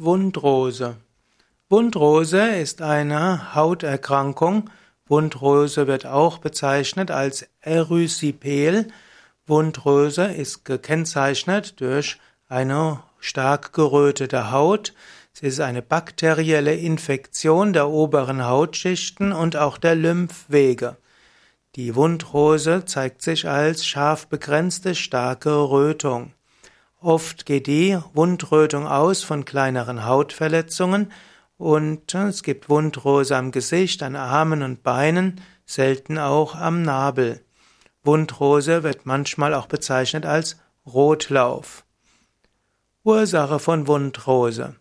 Wundrose. Wundrose ist eine Hauterkrankung. Wundrose wird auch bezeichnet als Erysipeal. Wundrose ist gekennzeichnet durch eine stark gerötete Haut. Sie ist eine bakterielle Infektion der oberen Hautschichten und auch der Lymphwege. Die Wundrose zeigt sich als scharf begrenzte starke Rötung. Oft geht die Wundrötung aus von kleineren Hautverletzungen und es gibt Wundrose am Gesicht, an Armen und Beinen, selten auch am Nabel. Wundrose wird manchmal auch bezeichnet als Rotlauf. Ursache von Wundrose.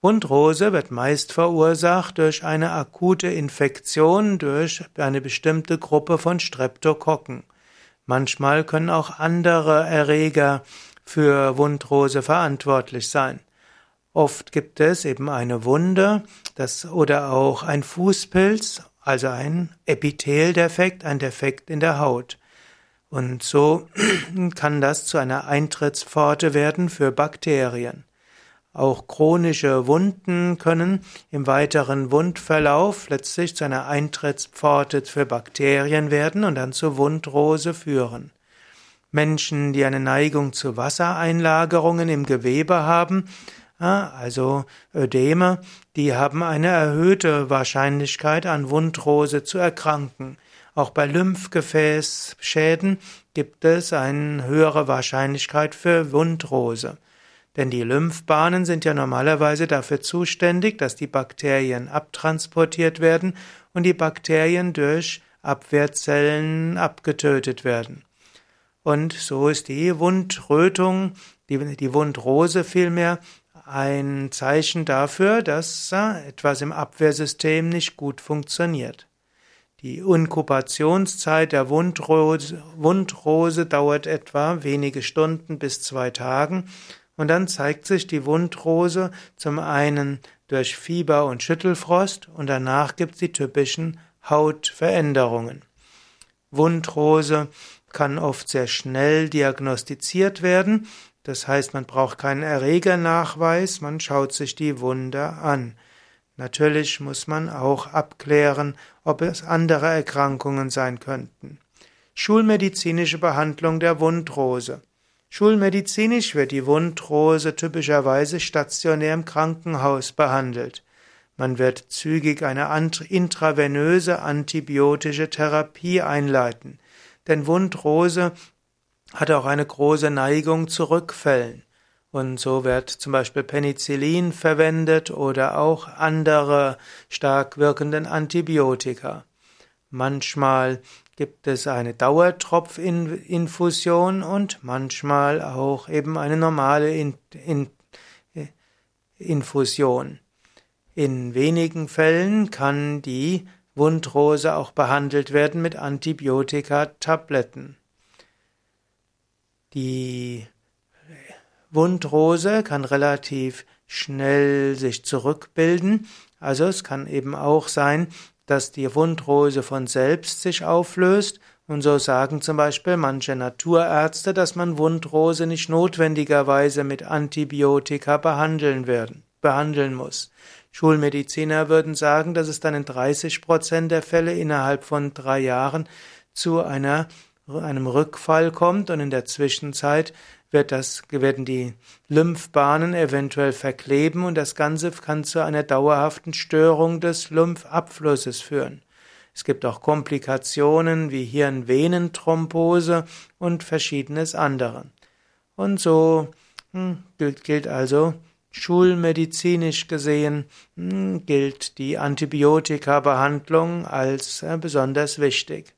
Wundrose wird meist verursacht durch eine akute Infektion durch eine bestimmte Gruppe von Streptokokken. Manchmal können auch andere Erreger für Wundrose verantwortlich sein. Oft gibt es eben eine Wunde, das oder auch ein Fußpilz, also ein Epitheldefekt, ein Defekt in der Haut. Und so kann das zu einer Eintrittspforte werden für Bakterien. Auch chronische Wunden können im weiteren Wundverlauf letztlich zu einer Eintrittspforte für Bakterien werden und dann zur Wundrose führen. Menschen, die eine Neigung zu Wassereinlagerungen im Gewebe haben, also Ödeme, die haben eine erhöhte Wahrscheinlichkeit an Wundrose zu erkranken. Auch bei Lymphgefäßschäden gibt es eine höhere Wahrscheinlichkeit für Wundrose. Denn die Lymphbahnen sind ja normalerweise dafür zuständig, dass die Bakterien abtransportiert werden und die Bakterien durch Abwehrzellen abgetötet werden. Und so ist die Wundrötung, die, die Wundrose vielmehr, ein Zeichen dafür, dass etwas im Abwehrsystem nicht gut funktioniert. Die Inkubationszeit der Wundrose, Wundrose dauert etwa wenige Stunden bis zwei Tagen und dann zeigt sich die Wundrose zum einen durch Fieber und Schüttelfrost und danach gibt es die typischen Hautveränderungen. Wundrose kann oft sehr schnell diagnostiziert werden. Das heißt, man braucht keinen Erregernachweis, man schaut sich die Wunde an. Natürlich muss man auch abklären, ob es andere Erkrankungen sein könnten. Schulmedizinische Behandlung der Wundrose. Schulmedizinisch wird die Wundrose typischerweise stationär im Krankenhaus behandelt. Man wird zügig eine intravenöse antibiotische Therapie einleiten denn Wundrose hat auch eine große Neigung zu Rückfällen. Und so wird zum Beispiel Penicillin verwendet oder auch andere stark wirkenden Antibiotika. Manchmal gibt es eine Dauertropfinfusion und manchmal auch eben eine normale In In Infusion. In wenigen Fällen kann die Wundrose auch behandelt werden mit Antibiotika-Tabletten. Die Wundrose kann relativ schnell sich zurückbilden. Also es kann eben auch sein, dass die Wundrose von selbst sich auflöst. Und so sagen zum Beispiel manche Naturärzte, dass man Wundrose nicht notwendigerweise mit Antibiotika behandeln werden, behandeln muss. Schulmediziner würden sagen, dass es dann in 30 Prozent der Fälle innerhalb von drei Jahren zu einer, einem Rückfall kommt und in der Zwischenzeit wird das, werden die Lymphbahnen eventuell verkleben und das Ganze kann zu einer dauerhaften Störung des Lymphabflusses führen. Es gibt auch Komplikationen wie Hirnvenenthrombose und verschiedenes andere. Und so hm, gilt also Schulmedizinisch gesehen hm, gilt die Antibiotika-Behandlung als äh, besonders wichtig.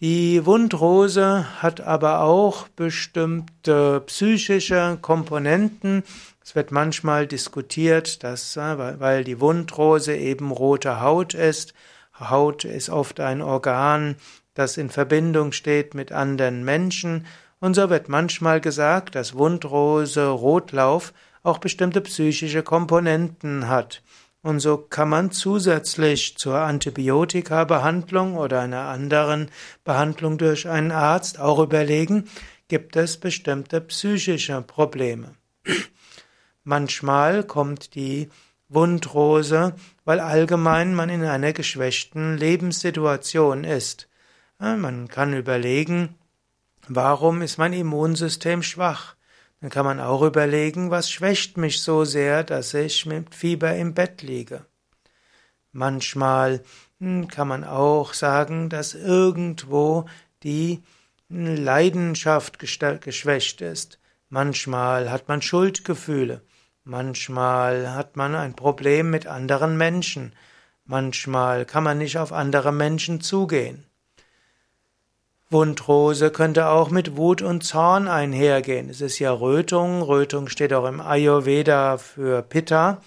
Die Wundrose hat aber auch bestimmte psychische Komponenten. Es wird manchmal diskutiert, dass, äh, weil die Wundrose eben rote Haut ist, Haut ist oft ein Organ, das in Verbindung steht mit anderen Menschen und so wird manchmal gesagt, dass Wundrose Rotlauf auch bestimmte psychische Komponenten hat. Und so kann man zusätzlich zur Antibiotika-Behandlung oder einer anderen Behandlung durch einen Arzt auch überlegen, gibt es bestimmte psychische Probleme. Manchmal kommt die Wundrose, weil allgemein man in einer geschwächten Lebenssituation ist. Man kann überlegen, warum ist mein Immunsystem schwach? Dann kann man auch überlegen, was schwächt mich so sehr, dass ich mit Fieber im Bett liege. Manchmal hm, kann man auch sagen, dass irgendwo die Leidenschaft geschwächt ist. Manchmal hat man Schuldgefühle. Manchmal hat man ein Problem mit anderen Menschen. Manchmal kann man nicht auf andere Menschen zugehen. Wundrose könnte auch mit Wut und Zorn einhergehen. Es ist ja Rötung. Rötung steht auch im Ayurveda für Pitta.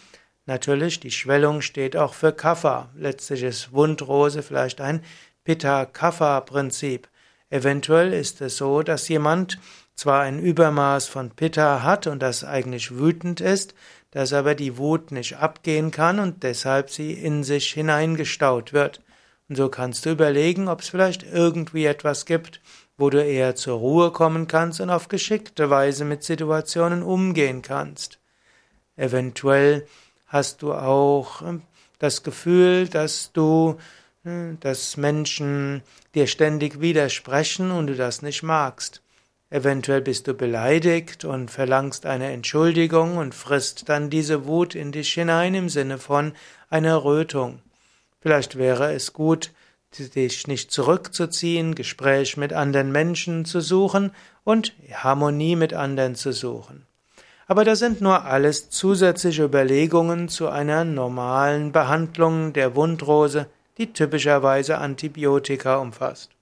Natürlich, die Schwellung steht auch für Kapha. Letztlich ist Wundrose vielleicht ein Pitta-Kapha-Prinzip. Eventuell ist es so, dass jemand zwar ein Übermaß von Pitta hat und das eigentlich wütend ist, dass aber die Wut nicht abgehen kann und deshalb sie in sich hineingestaut wird. Und so kannst du überlegen, ob es vielleicht irgendwie etwas gibt, wo du eher zur Ruhe kommen kannst und auf geschickte Weise mit Situationen umgehen kannst. Eventuell hast du auch ähm, das Gefühl, dass du, äh, dass Menschen dir ständig widersprechen und du das nicht magst. Eventuell bist du beleidigt und verlangst eine Entschuldigung und frisst dann diese Wut in dich hinein im Sinne von einer Rötung. Vielleicht wäre es gut, dich nicht zurückzuziehen, Gespräch mit anderen Menschen zu suchen und Harmonie mit anderen zu suchen. Aber das sind nur alles zusätzliche Überlegungen zu einer normalen Behandlung der Wundrose, die typischerweise Antibiotika umfasst.